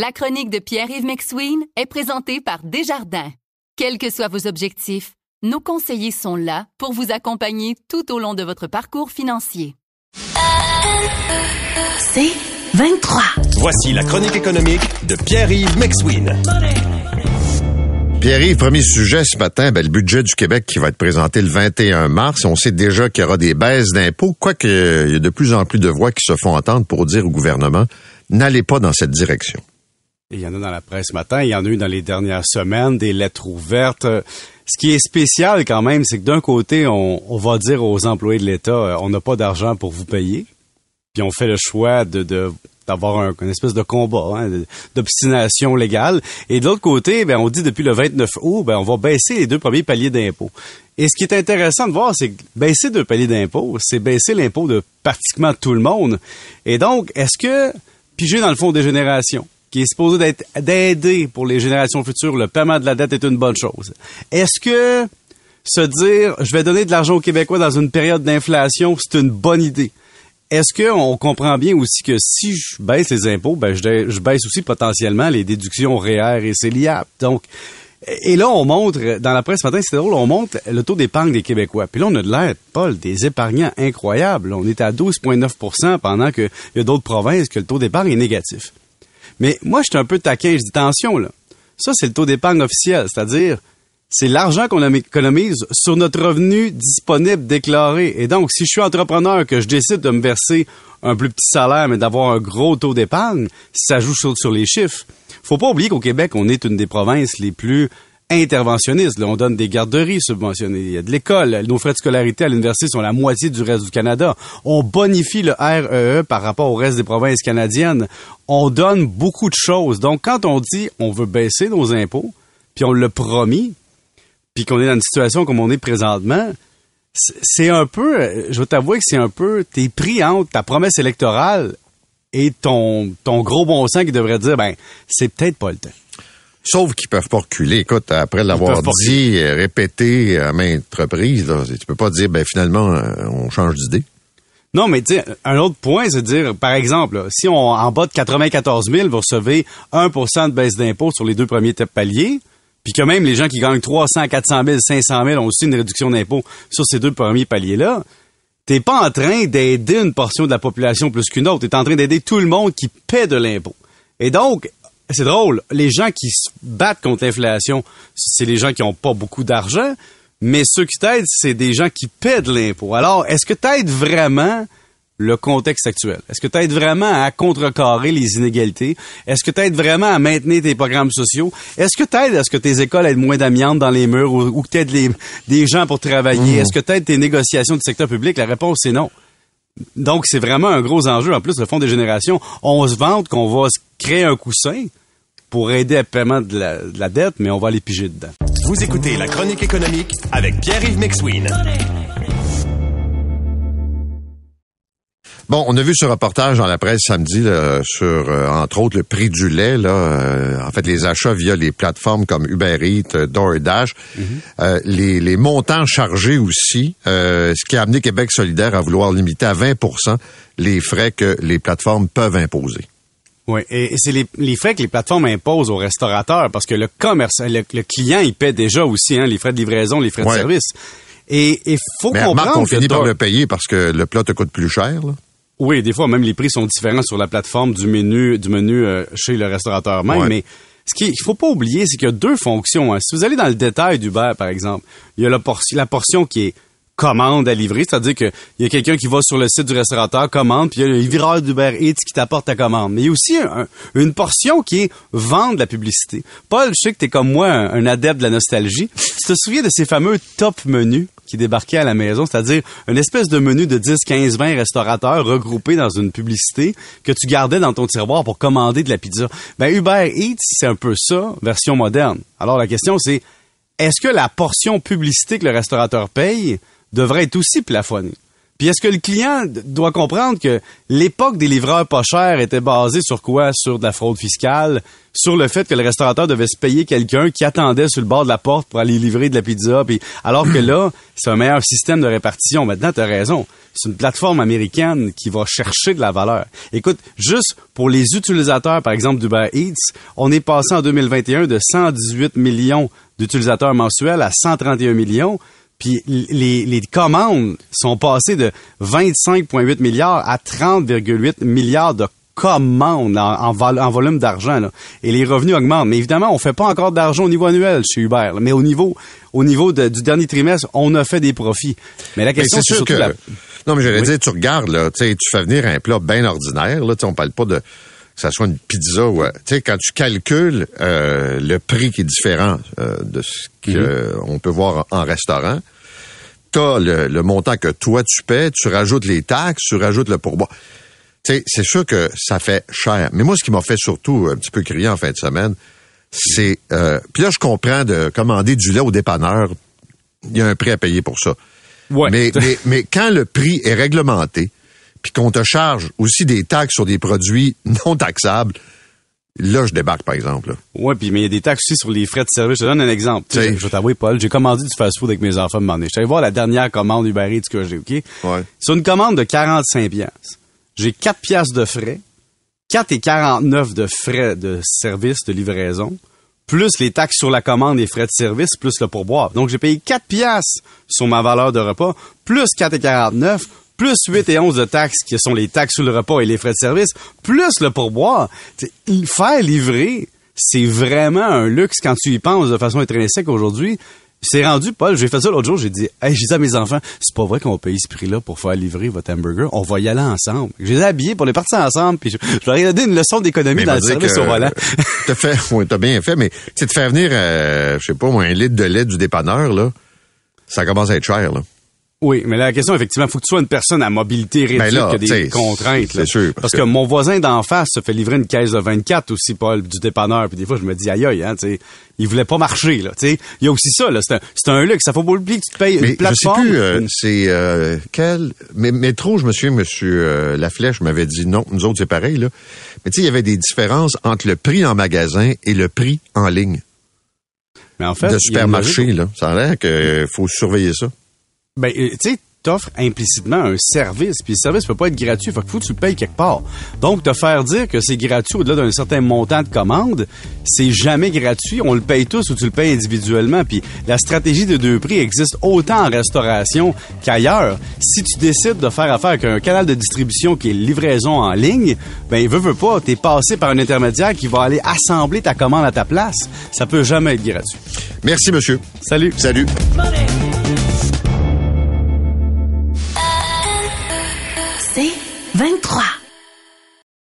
La chronique de Pierre-Yves McSween est présentée par Desjardins. Quels que soient vos objectifs, nos conseillers sont là pour vous accompagner tout au long de votre parcours financier. C'est 23. Voici la chronique économique de Pierre-Yves McSween. Pierre-Yves, premier sujet ce matin, ben, le budget du Québec qui va être présenté le 21 mars. On sait déjà qu'il y aura des baisses d'impôts, quoique il y a de plus en plus de voix qui se font entendre pour dire au gouvernement, n'allez pas dans cette direction. Il y en a dans la presse ce matin, il y en a eu dans les dernières semaines, des lettres ouvertes. Ce qui est spécial quand même, c'est que d'un côté, on, va dire aux employés de l'État, euh, on n'a pas d'argent pour vous payer. Puis on fait le choix de, d'avoir un, une espèce de combat, hein, d'obstination légale. Et de l'autre côté, ben, on dit depuis le 29 août, ben, on va baisser les deux premiers paliers d'impôts. Et ce qui est intéressant de voir, c'est que baisser deux paliers d'impôts, c'est baisser l'impôt de pratiquement tout le monde. Et donc, est-ce que piger dans le fond des générations, qui est supposé d'être d'aider pour les générations futures, le paiement de la dette est une bonne chose. Est-ce que se dire je vais donner de l'argent aux Québécois dans une période d'inflation, c'est une bonne idée? Est-ce qu'on comprend bien aussi que si je baisse les impôts, ben je, baisse aussi potentiellement les déductions REER et CELIAP. Donc, et là, on montre, dans la presse ce matin, c'est drôle, on montre le taux d'épargne des Québécois. Puis là, on a de l'air, Paul, des épargnants incroyables. On est à 12,9 pendant qu'il y a d'autres provinces que le taux d'épargne est négatif. Mais moi, je suis un peu taquin, je dis attention, là. Ça, c'est le taux d'épargne officiel, c'est-à-dire, c'est l'argent qu'on économise sur notre revenu disponible déclaré. Et donc, si je suis entrepreneur, que je décide de me verser un plus petit salaire, mais d'avoir un gros taux d'épargne, ça joue sur, sur les chiffres. Faut pas oublier qu'au Québec, on est une des provinces les plus interventionniste. On donne des garderies subventionnées, il y a de l'école, nos frais de scolarité à l'université sont la moitié du reste du Canada. On bonifie le REE e par rapport au reste des provinces canadiennes. On donne beaucoup de choses. Donc, quand on dit on veut baisser nos impôts, puis on l'a promis, puis qu'on est dans une situation comme on est présentement, c'est un peu, je veux t'avouer que c'est un peu, t'es pris entre ta promesse électorale et ton, ton gros bon sens qui devrait dire, ben, c'est peut-être pas le temps. Sauf qu'ils peuvent pas reculer. Écoute, après l'avoir dit, euh, répété à maintes reprises, tu peux pas dire, ben finalement, euh, on change d'idée. Non, mais tu un autre point, c'est de dire, par exemple, si on en bas de 94 000, vous recevez 1% de baisse d'impôt sur les deux premiers paliers, puis que même les gens qui gagnent 300, 400 000, 500 000 ont aussi une réduction d'impôt sur ces deux premiers paliers-là, t'es pas en train d'aider une portion de la population plus qu'une autre. T'es en train d'aider tout le monde qui paie de l'impôt. Et donc, c'est drôle, les gens qui se battent contre l'inflation, c'est les gens qui n'ont pas beaucoup d'argent, mais ceux qui t'aident, c'est des gens qui paient de l'impôt. Alors, est-ce que t'aides vraiment le contexte actuel? Est-ce que tu aides vraiment à contrecarrer les inégalités? Est-ce que tu aides vraiment à maintenir tes programmes sociaux? Est-ce que tu aides à ce que tes écoles aient moins d'amiante dans les murs ou, que tu aides des gens pour travailler? Mmh. Est-ce que tu aides tes négociations du secteur public? La réponse, c'est non. Donc, c'est vraiment un gros enjeu. En plus, le Fonds des générations, on se vante qu'on va créer un coussin pour aider à paiement de la, dette, mais on va aller piger dedans. Vous écoutez La Chronique économique avec Pierre-Yves McSween. Bon, on a vu ce reportage dans la presse samedi sur, euh, entre autres, le prix du lait. Là, euh, en fait, les achats via les plateformes comme Uber Eats, euh, DoorDash, mm les, les, montants chargés aussi, ce qui a amené Québec solidaire à vouloir limiter à 20% les frais que les plateformes peuvent imposer. Oui, et c'est les, les, frais que les plateformes imposent aux restaurateurs parce que le commerce, le, client, il paie déjà aussi hein, les frais de livraison, les frais de service. Et il faut Mais comprendre on finit par le payer parce que le plat te coûte plus cher. Là. Oui, des fois même les prix sont différents sur la plateforme du menu du menu euh, chez le restaurateur même, mais ce qu'il faut pas oublier, c'est qu'il y a deux fonctions. Hein. Si vous allez dans le détail d'Uber, par exemple, il y a la, la portion qui est commande à livrer, c'est-à-dire qu'il y a quelqu'un qui va sur le site du restaurateur, commande, puis il y a le livreur d'Uber Eats qui t'apporte ta commande. Mais il y a aussi une portion qui est vendre la publicité. Paul, je sais que tu es comme moi un, adepte de la nostalgie. Tu te souviens de ces fameux top menus qui débarquaient à la maison, c'est-à-dire une espèce de menu de 10, 15, 20 restaurateurs regroupés dans une publicité que tu gardais dans ton tiroir pour commander de la pizza. Ben Uber Eats, c'est un peu ça, version moderne. Alors la question c'est est-ce que la portion publicité que le restaurateur paye devrait être aussi plafonné. Puis est-ce que le client doit comprendre que l'époque des livreurs pas chers était basée sur quoi? Sur de la fraude fiscale, sur le fait que le restaurateur devait se payer quelqu'un qui attendait sur le bord de la porte pour aller livrer de la pizza. Puis, alors que là, c'est un meilleur système de répartition. Maintenant, tu raison. C'est une plateforme américaine qui va chercher de la valeur. Écoute, juste pour les utilisateurs, par exemple, d'Uber Eats, on est passé en 2021 de 118 millions d'utilisateurs mensuels à 131 millions. Puis les, les commandes sont passées de 25,8 milliards à 30,8 milliards de commandes en, en, volume d'argent. Et les revenus augmentent. Mais évidemment, on fait pas encore d'argent au niveau annuel chez Uber. Mais au niveau, au niveau du dernier trimestre, on a fait des profits. Mais la question, c'est surtout que... Non, mais j'allais dire, tu regardes, là, tu fais venir un plat bien ordinaire. Là, on parle pas de ça soit une pizza ou tu sais quand tu calcules euh, le prix qui est différent euh, de ce qu'on mm-hmm. peut voir en restaurant, tu as le, montant que toi tu paies, tu rajoutes les taxes, tu rajoutes le pourboire. Tu sais, c'est sûr que ça fait cher. Mais moi, ce qui m'a fait surtout un petit peu crier en fin de semaine, c'est... Euh, puis là, je comprends de commander du lait au dépanneur. Il y a un prix à payer pour ça. Ouais. Mais, mais, mais quand le prix est réglementé, puis qu'on te charge aussi des taxes sur des produits non taxables, là, je débarque, par exemple. Oui, puis mais il y a des taxes aussi sur les frais de service. Je te donne un exemple. je vais t'avouer, Paul, j'ai commandé du fast-food avec mes enfants Je suis allé voir la dernière commande Uber Eats que j'ai, OK? Ouais. C'est une commande de 45 pièces. J'ai 4 pièces de frais, 4 et 49 de frais de service, de livraison, plus les taxes sur la commande et frais de service, plus le pourboire. Donc, j'ai payé 4 pièces sur ma valeur de repas, plus 4 et 49, plus 8 et 11 de taxes qui sont les taxes sur le repas et les frais de service, plus le pourboire. faire livrer, c'est vraiment un luxe quand tu y penses de façon intrinsèque aujourd'hui. C'est rendu, Paul, j'ai fait ça l'autre jour, j'ai dit, hey, j'ai dit à mes enfants, c'est pas vrai qu'on va payer ce prix-là pour faire livrer votre hamburger, on va y aller ensemble. J'ai les habillés pour les partir ensemble, puis je, leur ai donné une leçon d'économie dans le service au volant. t'as fait, t'as bien fait, mais tu te faire venir, euh, je sais pas, un litre de lait du dépanneur, là, ça commence à être cher, là. Oui, mais la question, effectivement, il faut que tu sois une personne à mobilité réduite ben là, qui a des contraintes. C'est sûr. Parce, que... mon voisin d'en face se fait livrer une caisse de 24 aussi, Paul, du dépanneur. Puis des fois, je me dis, aïe aïe, hein, tu il voulait pas marcher, là. Tu il y a aussi ça, là. C'est un, un luxe. Ça faut pas oublier que tu te payes une plateforme. Je sais plus, euh, c'est euh, quel... Mais, métro, je me souviens, monsieur euh, Laflèche m'avait dit non, nous autres, c'est pareil, là. Mais tu sais, il y avait des différences entre le prix en magasin et le prix en ligne. Mais en fait, de supermarché, là. Ça a l'air qu'il faut surveiller ça. Ben, tu sais, t'offre implicitement un service, puis le service peut pas être gratuit, faut que tu le payes quelque part. Donc, te faire dire que c'est gratuit au-delà d'un certain montant de commande, c'est jamais gratuit, on le paye tous ou tu le payes individuellement, puis la stratégie de deux prix existe autant en restauration qu'ailleurs. Si tu décides de faire affaire avec un canal de distribution qui est livraison en ligne, ben, veut, veut pas, t'es passé par un intermédiaire qui va aller assembler ta commande à ta place. Ça peut jamais être gratuit. Merci, monsieur. Salut. Salut. 23.